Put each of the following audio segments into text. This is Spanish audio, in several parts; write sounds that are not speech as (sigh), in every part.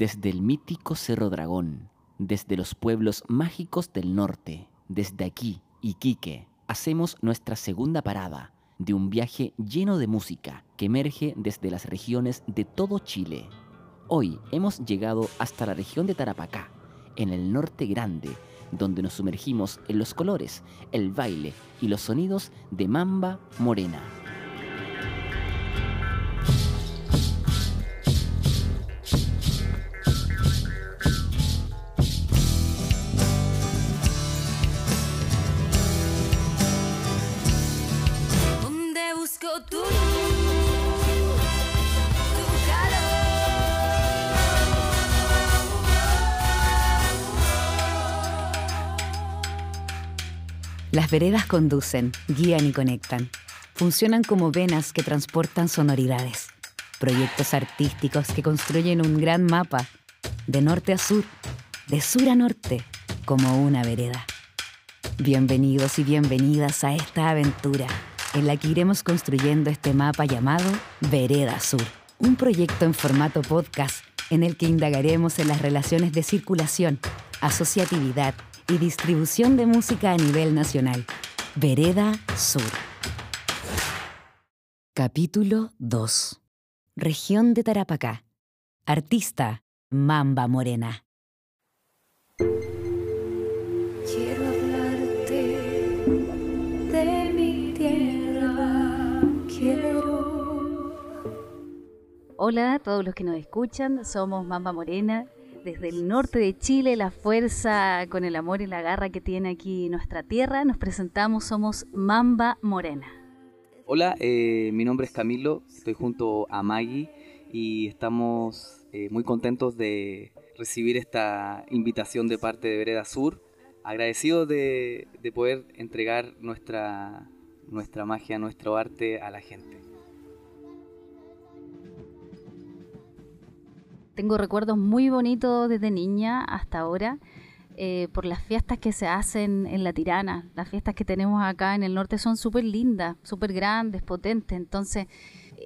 desde el mítico Cerro Dragón, desde los pueblos mágicos del norte, desde aquí, Iquique, hacemos nuestra segunda parada de un viaje lleno de música que emerge desde las regiones de todo Chile. Hoy hemos llegado hasta la región de Tarapacá, en el norte grande, donde nos sumergimos en los colores, el baile y los sonidos de Mamba Morena. Las veredas conducen, guían y conectan. Funcionan como venas que transportan sonoridades. Proyectos artísticos que construyen un gran mapa, de norte a sur, de sur a norte, como una vereda. Bienvenidos y bienvenidas a esta aventura en la que iremos construyendo este mapa llamado Vereda Sur, un proyecto en formato podcast en el que indagaremos en las relaciones de circulación, asociatividad, y distribución de música a nivel nacional. Vereda Sur. Capítulo 2. Región de Tarapacá. Artista Mamba Morena. Quiero hablarte de mi tierra. Quiero. Hola a todos los que nos escuchan, somos Mamba Morena desde el norte de Chile, la fuerza con el amor y la garra que tiene aquí nuestra tierra. Nos presentamos, somos Mamba Morena. Hola, eh, mi nombre es Camilo, estoy junto a Maggie y estamos eh, muy contentos de recibir esta invitación de parte de Vereda Sur. Agradecidos de, de poder entregar nuestra, nuestra magia, nuestro arte a la gente. Tengo recuerdos muy bonitos desde niña hasta ahora. Eh, por las fiestas que se hacen en La Tirana. Las fiestas que tenemos acá en el norte son súper lindas, súper grandes, potentes. Entonces,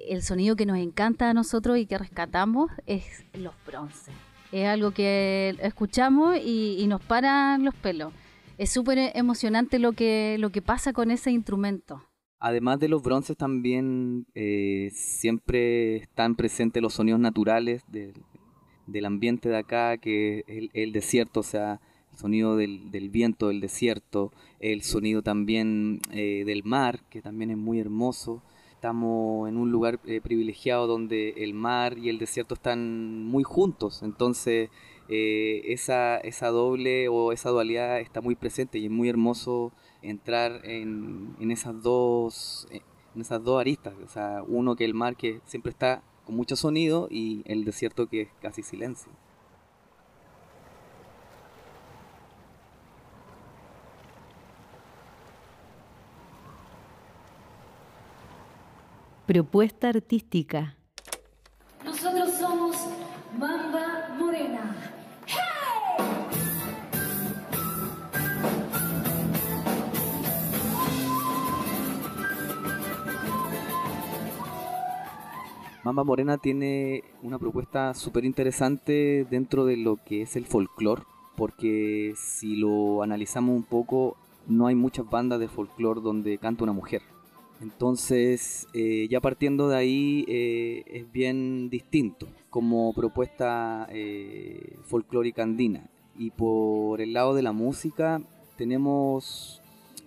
el sonido que nos encanta a nosotros y que rescatamos es los bronces. Es algo que escuchamos y, nos paran los pelos. Es súper emocionante lo que, lo que pasa con ese instrumento. Además de los bronces también eh, siempre están presentes los sonidos naturales del, del ambiente de acá, que es el, desierto, o sea, el sonido del, del, viento del desierto, el sonido también eh, del mar, que también es muy hermoso. Estamos en un lugar eh, privilegiado donde el mar y el desierto están muy juntos, entonces eh, esa, esa doble o esa dualidad está muy presente y es muy hermoso entrar en, en esas dos en esas dos aristas, o sea, uno que el mar que siempre está con mucho sonido y el desierto que es casi silencio. Propuesta artística. Nosotros somos Mamba Mamba Morena tiene una propuesta súper interesante dentro de lo que es el folclore, porque si lo analizamos un poco, no hay muchas bandas de folclore donde canta una mujer. Entonces, eh, ya partiendo de ahí, eh, es bien distinto como propuesta eh, folclórica andina. Y por el lado de la música, tenemos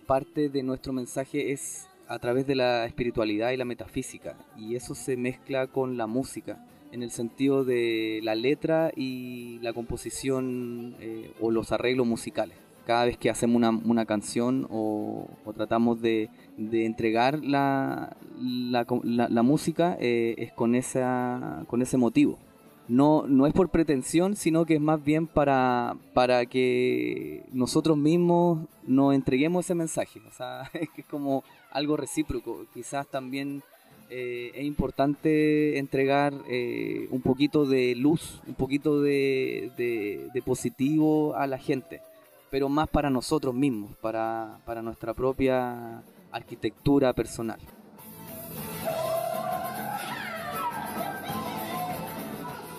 parte de nuestro mensaje es a través de la espiritualidad y la metafísica. Y eso se mezcla con la música, en el sentido de la letra y la composición eh, o los arreglos musicales. Cada vez que hacemos una, canción o, tratamos de, entregar la, la, música, eh, es con, esa, con ese motivo no, no es por pretensión, sino que es más bien para, para que nosotros mismos nos entreguemos ese mensaje. O sea, (laughs) es que es como algo recíproco. Quizás también eh, es importante entregar eh, un poquito de luz, un poquito de, de, positivo a la gente, pero más para nosotros mismos, para, para nuestra propia arquitectura personal.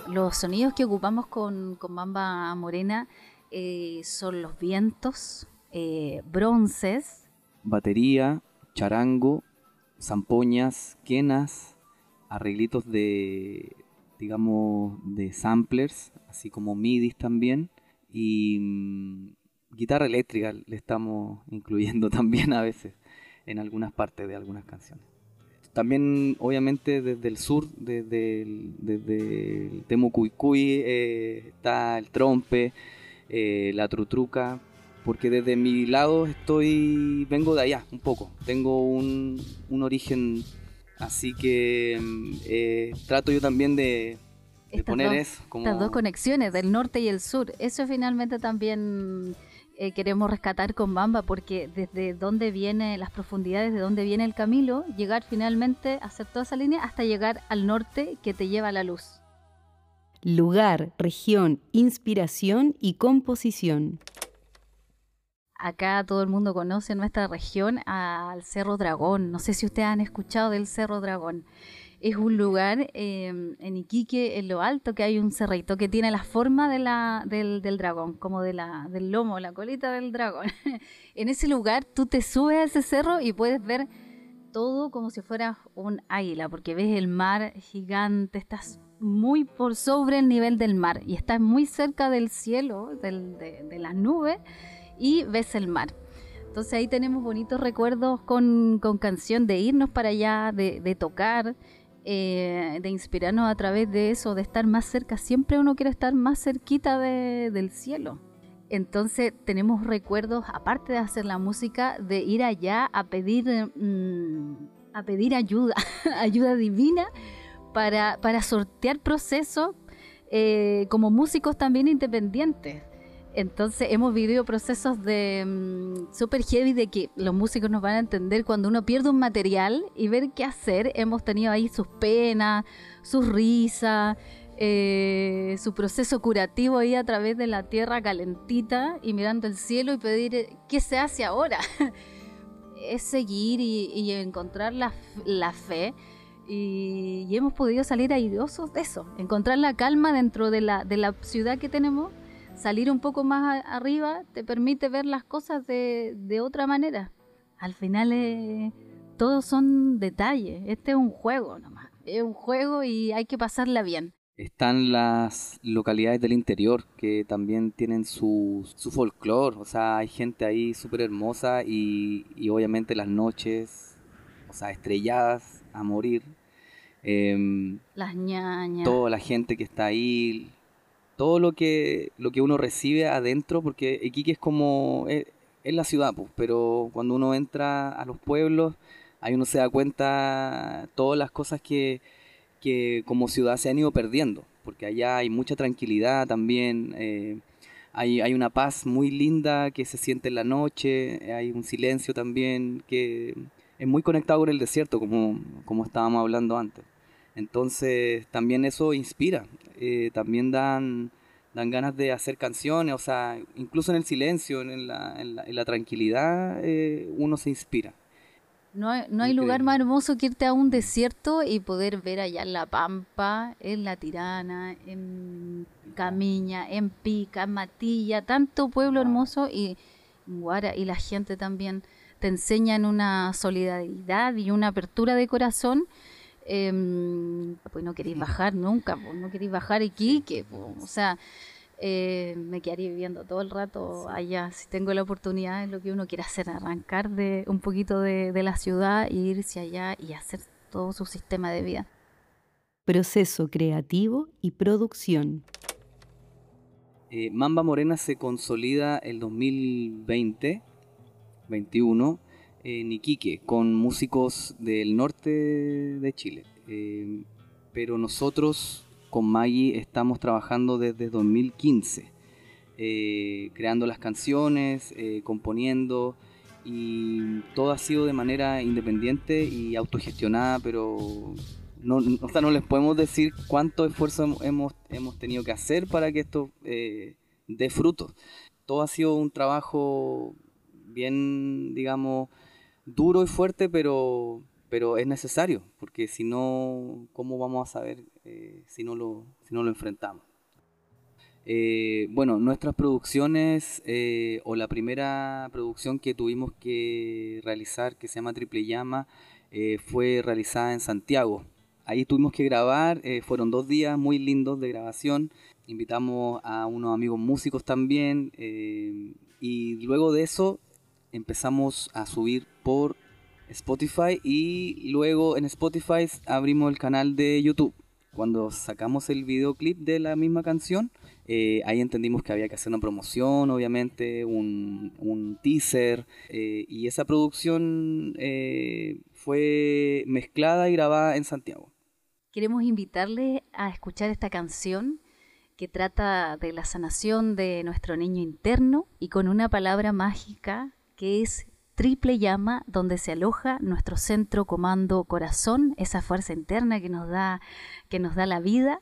Los sonidos que ocupamos con, con Morena eh, son los vientos, eh, bronces, batería, charango, zampoñas, quenas, arreglitos de, digamos, de samplers, así como midis también, y mm, guitarra eléctrica le estamos incluyendo (laughs) también a veces en algunas partes de algunas canciones. También, obviamente, desde el sur, desde el, desde el Temucuicuy, eh, está el trompe, eh, la trutruca, porque desde mi lado estoy, vengo de allá un poco, tengo un, un origen, así que mm, eh, trato yo también de, poner eso. Como... Estas dos conexiones del norte y el sur, eso finalmente también eh, queremos rescatar con Bamba, porque desde dónde viene, las profundidades de dónde viene el camino, llegar finalmente a hacer toda esa línea hasta llegar al norte que te lleva a la luz. Lugar, región, inspiración y composición. Acá todo el mundo conoce nuestra región al Cerro Dragón. No sé si ustedes han escuchado del Cerro Dragón. Es un lugar em, en Iquique, en lo alto, que hay un cerrito que tiene la forma de la, del, dragón, como de la, del lomo, la colita del dragón. (laughs) en ese lugar tú te subes a ese cerro y puedes ver todo como si fuera un águila, porque ves el mar gigante, estás muy por sobre el nivel del mar y estás muy cerca del cielo, de, las nubes y ves el mar. Entonces ahí tenemos bonitos recuerdos con, canción de irnos para allá, de, tocar, eh, de inspirarnos a través de eso, de estar más cerca. Siempre uno quiere estar más cerquita del cielo. Entonces tenemos recuerdos, aparte de hacer la música, de ir allá a pedir, mm, a pedir ayuda, (laughs) ayuda divina para, para sortear procesos eh, como músicos también independientes. Entonces hemos vivido procesos de mm, super heavy de que los músicos nos van a entender cuando uno pierde un material y ver qué hacer. Hemos tenido ahí sus penas, sus risas, eh, su proceso curativo ahí a través de la tierra calentita y mirando el cielo y pedir eh, qué se hace ahora. (laughs) es seguir y, encontrar la, la fe y, hemos podido salir airosos de eso, encontrar la calma dentro de la ciudad que tenemos, salir un poco más arriba te permite ver las cosas de, de otra manera. Al final eh, todos son detalles, este es un juego nomás, es un juego y hay que pasarla bien. Están las localidades del interior que también tienen su, su folclore, o sea, hay gente ahí súper hermosa y, y obviamente las noches, o sea, estrelladas a morir, Em, Las ñañas. Toda la gente que está ahí, todo lo que, lo que uno recibe adentro, porque Iquique es como, es, la ciudad, pues, pero cuando uno entra a los pueblos, ahí uno se da cuenta todas las cosas que, que como ciudad se han ido perdiendo, porque allá hay mucha tranquilidad también, eh, hay, hay, una paz muy linda que se siente en la noche, hay un silencio también que es muy conectado con el desierto, como, como estábamos hablando antes. Entonces también eso inspira, eh, también dan, dan ganas de hacer canciones, o sea, incluso en el silencio, en la, en la, tranquilidad, eh, uno se inspira. No hay, no hay lugar más hermoso que irte a un desierto y poder ver allá en La Pampa, en La Tirana, en Camiña, en Pica, en Matilla, tanto pueblo hermoso y Guara, y la gente también te enseñan una solidaridad y una apertura de corazón eh, pues no queréis bajar nunca, pues no queréis bajar Iquique, pues, o sea, eh, me quedaría viviendo todo el rato allá. Si tengo la oportunidad, es lo que uno quiere hacer, arrancar de un poquito de, la ciudad e irse allá y hacer todo su sistema de vida. Proceso creativo y producción. Eh, Mamba Morena se consolida el 2020, 21 en con músicos del norte de Chile. Eh, pero nosotros con Maggie estamos trabajando desde 2015, eh, creando las canciones, eh, componiendo y todo ha sido de manera independiente y autogestionada, pero no, o no les podemos decir cuánto esfuerzo hemos, hemos tenido que hacer para que esto dé frutos. Todo ha sido un trabajo bien, digamos, duro y fuerte, pero, pero es necesario, porque si no, ¿cómo vamos a saber eh, si, no lo, si no lo enfrentamos? Eh, bueno, nuestras producciones, eh, o la primera producción que tuvimos que realizar, que se llama Triple Llama, fue realizada en Santiago. Ahí tuvimos que grabar, fueron dos días muy lindos de grabación. Invitamos a unos amigos músicos también, y luego de eso empezamos a subir por Spotify y luego en Spotify abrimos el canal de YouTube. Cuando sacamos el videoclip de la misma canción, eh, ahí entendimos que había que hacer una promoción, obviamente, un, teaser, eh, y esa producción eh, fue mezclada y grabada en Santiago. Queremos invitarle a escuchar esta canción que trata de la sanación de nuestro niño interno y con una palabra mágica que es triple llama donde se aloja nuestro centro comando corazón, esa fuerza interna que nos da que nos da la vida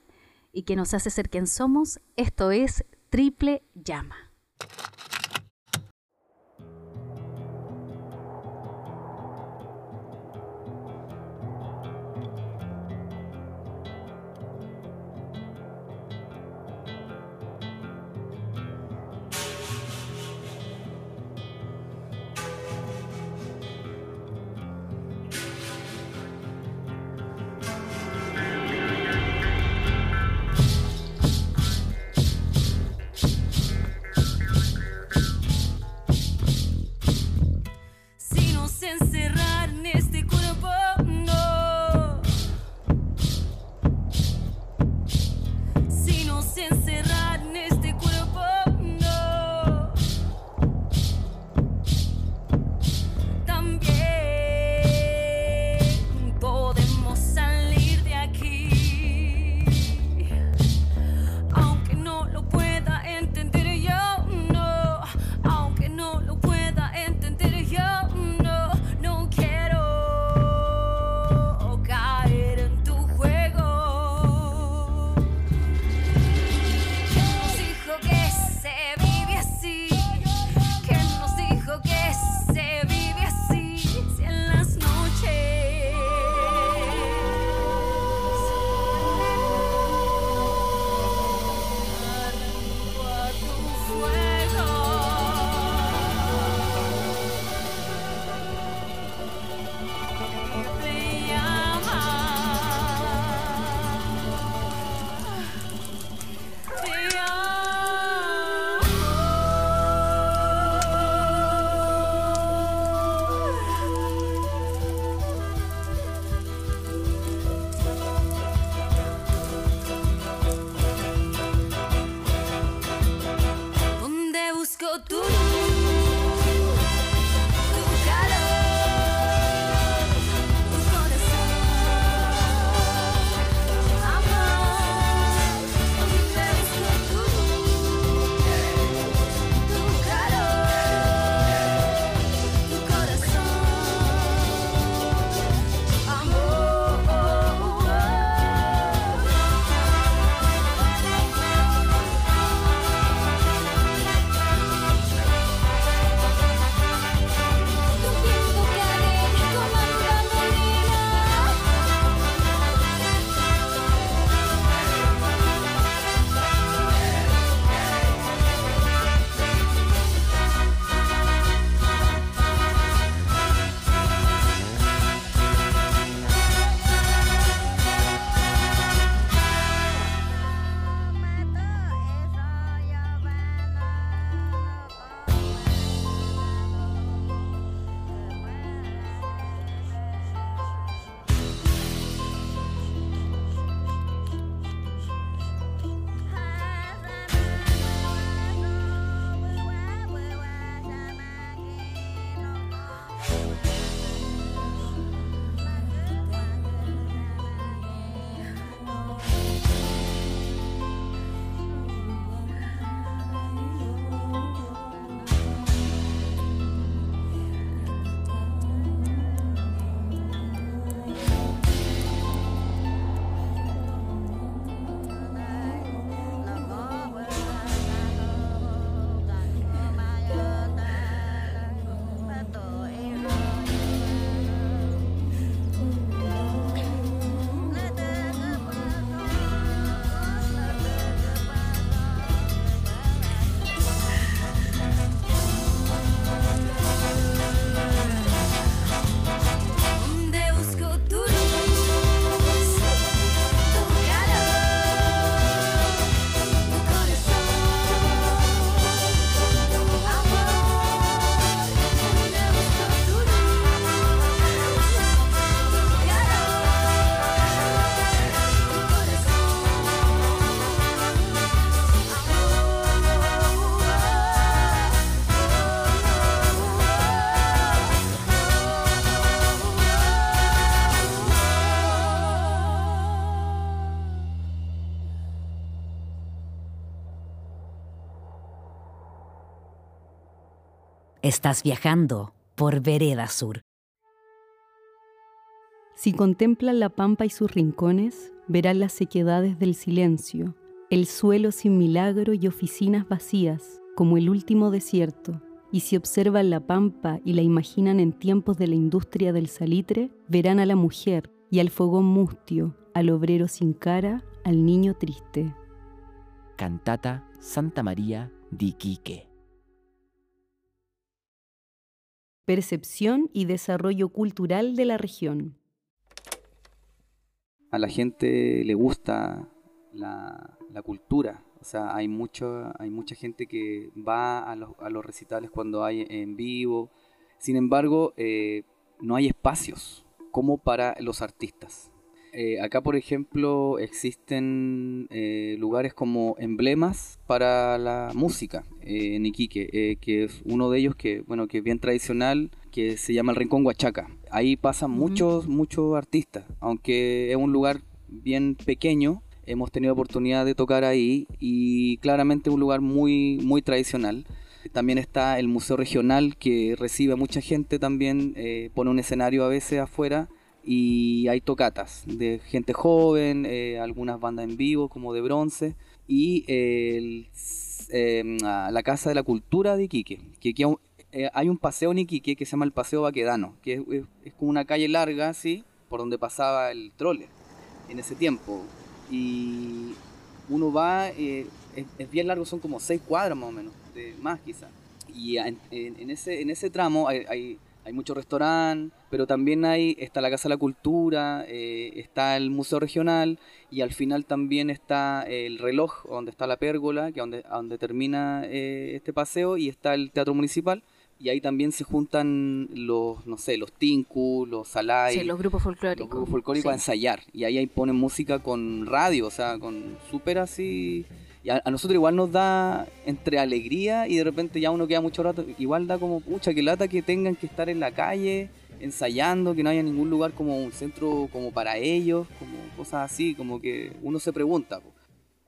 y que nos hace ser quien somos. Esto es triple llama. can see Estás viajando por Vereda Sur. Si contemplan la pampa y sus rincones, verán las sequedades del silencio, el suelo sin milagro y oficinas vacías, como el último desierto. Y si observan la pampa y la imaginan en tiempos de la industria del salitre, verán a la mujer y al fogón mustio, al obrero sin cara, al niño triste. Cantata Santa María di Quique. Percepción y desarrollo cultural de la región. A la gente le gusta la, cultura, o sea, hay, mucho, hay mucha gente que va a los, a los recitales cuando hay en vivo. Sin embargo, eh, no hay espacios como para los artistas. Eh, acá, por ejemplo, existen eh, lugares como emblemas para la música en Iquique, que es uno de ellos que, bueno, que es bien tradicional, que se llama el Rincón Huachaca. Ahí pasan muchos, muchos artistas, aunque es un lugar bien pequeño, hemos tenido oportunidad de tocar ahí y claramente un lugar muy, muy tradicional. También está el Museo Regional que recibe a mucha gente también, eh, pone un escenario a veces afuera y hay tocatas de gente joven, eh, algunas bandas en vivo como de bronce y eh, la Casa de la Cultura de Iquique, que hay un paseo en Iquique que se llama el Paseo Baquedano, que es, como una calle larga así, por donde pasaba el trole en ese tiempo y uno va, eh, es, bien largo, son como seis cuadras más o menos, más. Y en, ese, en ese tramo hay, hay muchos restaurantes, pero también hay, está la Casa de la Cultura, eh, está el Museo Regional y al final también está el reloj, donde está la pérgola, que es donde, donde termina eh, este paseo, y está el Teatro Municipal y ahí también se juntan los, no sé, los tinku, los salai. Sí, los grupos folclóricos. Los grupos folclóricos a ensayar. Y ahí, ahí ponen música con radio, o sea, con súper así. Y a, nosotros igual nos da entre alegría y de repente ya uno queda mucho rato. Igual da como, pucha, que lata que tengan que estar en la calle ensayando, que no haya ningún lugar como un centro como para ellos, como cosas así, como que uno se pregunta.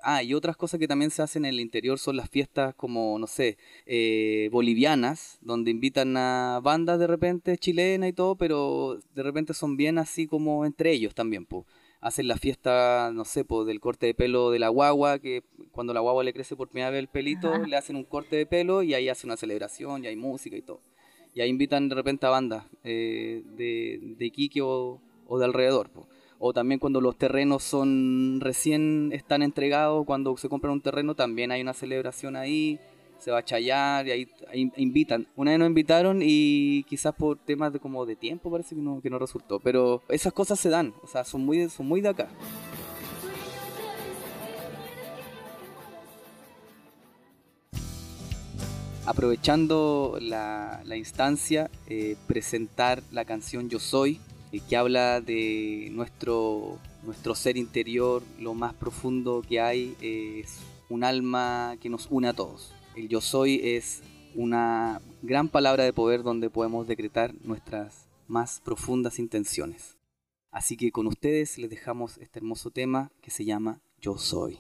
Ah, y otras cosas que también se hacen en el interior son las fiestas como, no sé, eh, bolivianas, donde invitan a bandas de repente chilenas y todo, pero de repente son bien así como entre ellos también, pues. Hacen la fiesta, no sé, del corte de pelo de la guagua, que cuando la guagua le crece por primera vez el pelito, le hacen un corte de pelo y ahí hacen una celebración y hay música y todo. Y ahí invitan de repente a bandas eh, de, de Iquique o, o de alrededor, pues o también cuando los terrenos son recién están entregados, cuando se compra un terreno también hay una celebración ahí, se va a chayar y ahí, invitan. Una vez nos invitaron y quizás por temas de como de tiempo parece que no, que no resultó, pero esas cosas se dan, o sea, son muy, son muy de acá. Aprovechando la, instancia, eh, presentar la canción Yo Soy, que habla de nuestro, nuestro ser interior, lo más profundo que hay, es un alma que nos une a todos. El yo soy es una gran palabra de poder donde podemos decretar nuestras más profundas intenciones. Así que con ustedes les dejamos este hermoso tema que se llama Yo soy.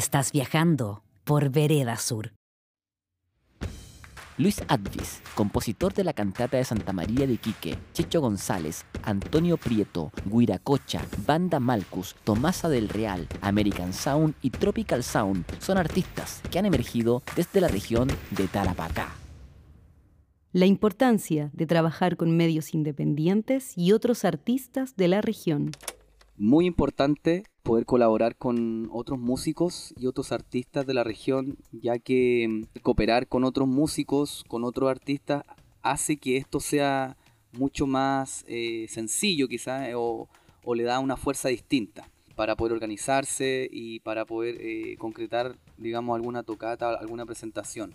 Estás viajando por Vereda Sur. Luis Advis, compositor de la cantata de Santa María de Iquique, Checho González, Antonio Prieto, Guiracocha, Banda Malcus, Tomasa del Real, American Sound y Tropical Sound son artistas que han emergido desde la región de Tarapacá. La importancia de trabajar con medios independientes y otros artistas de la región. Muy importante poder colaborar con otros músicos y otros artistas de la región, ya que mm, cooperar con otros músicos, con otros artistas, hace que esto sea mucho más eh, sencillo quizás eh, o, o, le da una fuerza distinta para poder organizarse y para poder eh, concretar, digamos, alguna tocata, alguna presentación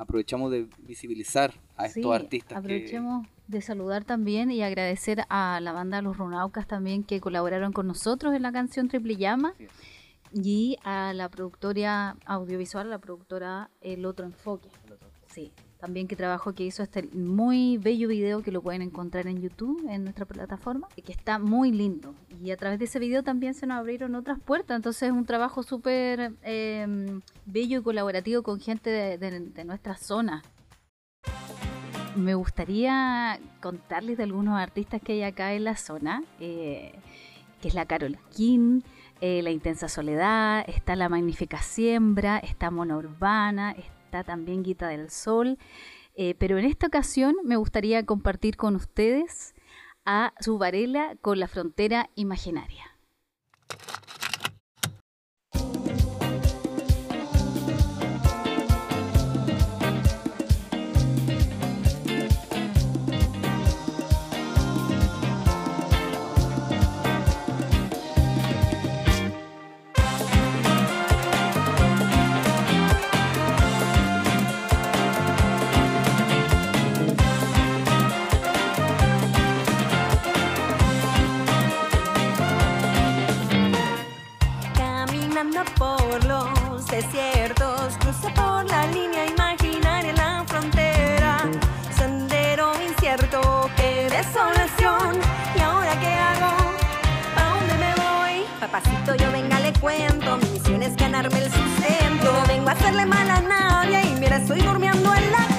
aprovechamos de visibilizar a estos artistas. Aprovechemos de saludar también y agradecer a la banda Los Runaucas también que colaboraron con nosotros en la canción Triple Llama y a la productora audiovisual, la productora El Otro Enfoque. Sí, también que trabajo que hizo este muy bello video que lo pueden encontrar en YouTube, en nuestra plataforma, que está muy lindo. Y a través de ese video también se nos abrieron otras puertas, entonces es un trabajo súper em, bello y colaborativo con gente de, nuestra zona. Me gustaría contarles de algunos artistas que hay acá en la zona, eh, que es la Carol King, eh, La Intensa Soledad, está La Magnífica Siembra, está Mona Urbana, está también Guita del Sol. Eh, pero en esta ocasión me gustaría compartir con ustedes a su Varela con la frontera imaginaria. anda por los desiertos, cruza por la línea imaginaria la frontera, sendero incierto, qué desolación. ¿Y ahora qué hago? ¿A dónde me voy? Papacito, yo venga, le cuento, mi misión es ganarme el sustento. No vengo a hacerle mal a nadie y mira, estoy durmiendo en la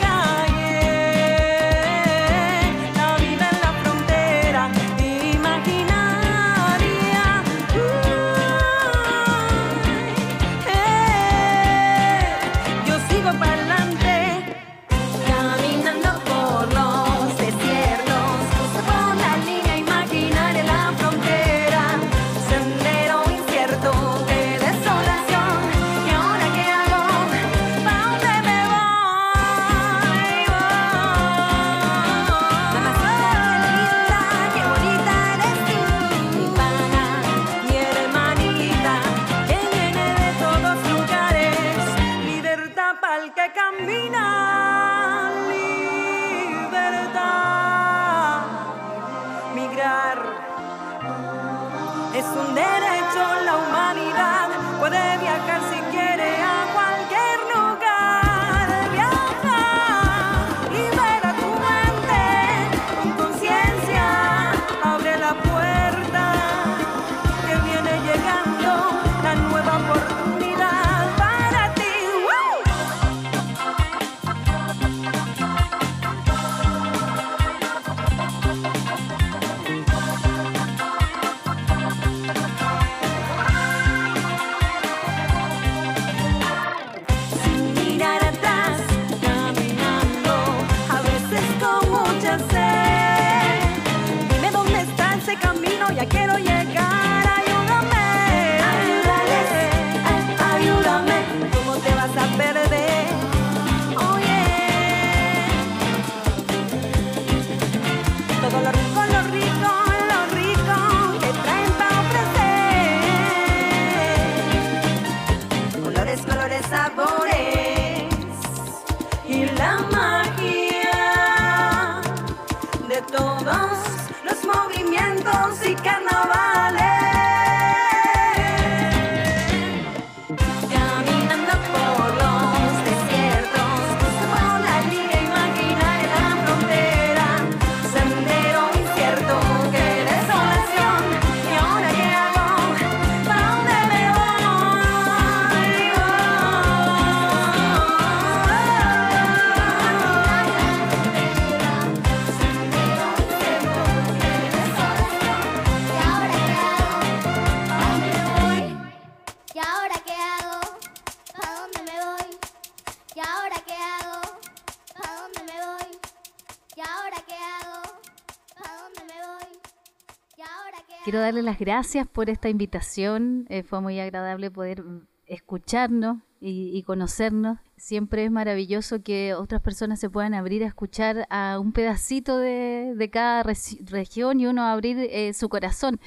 Quiero darle las gracias por esta invitación. Eh, fue muy agradable poder escucharnos y, conocernos. Siempre es maravilloso que otras personas se puedan abrir a escuchar a un pedacito de, cada región y uno abrir eh, su corazón.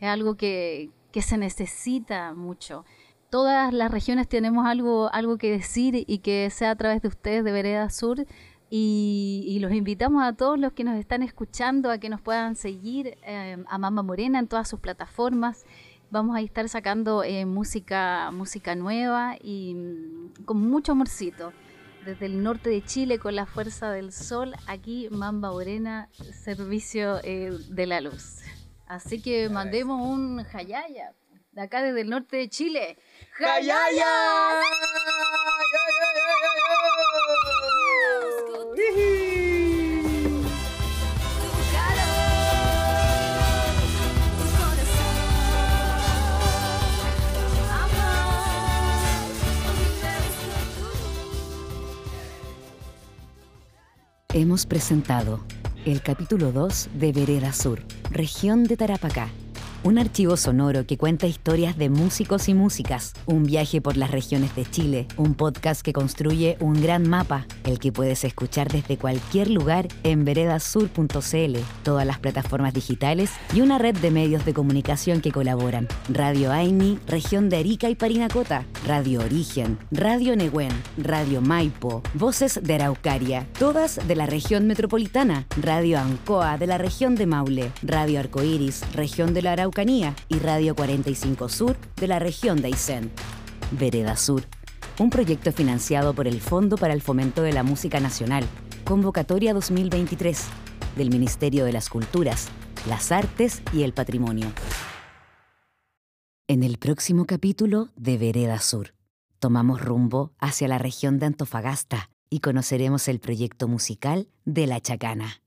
Es algo que, que se necesita mucho todas las regiones tenemos algo, algo que decir y que sea a través de ustedes de Vereda Sur. Y, los invitamos a todos los que nos están escuchando a que nos puedan seguir eh, a Mamba Morena en todas sus plataformas. Vamos a estar sacando eh, música, música nueva y mm, con mucho amorcito. Desde el norte de Chile con la fuerza del sol, aquí Mamba Morena, servicio eh, de la luz. Así que mandemos un jayaya de acá desde el norte de Chile. ¡Jayaya! Hemos presentado el capítulo 2 de Vereda Sur, región de Tarapacá un archivo sonoro que cuenta historias de músicos y músicas, un viaje por las regiones de Chile, un podcast que construye un gran mapa, el que puedes escuchar desde cualquier lugar en veredasur.cl, todas las plataformas digitales y una red de medios de comunicación que colaboran. Radio Aini, región de Arica y Parinacota, Radio Origen, Radio Nehuen, Radio Maipo, Voces de Araucaria, todas de la región metropolitana, Radio Ancoa de la región de Maule, Radio Arcoiris, región de la Araucaria, y Radio 45 Sur de la región de Aysén. Vereda Sur, un proyecto financiado por el Fondo para el Fomento de la Música Nacional, Convocatoria 2023, del Ministerio de las Culturas, las Artes y el Patrimonio. En el próximo capítulo de Vereda Sur, tomamos rumbo hacia la región de Antofagasta y conoceremos el proyecto musical de La Chacana.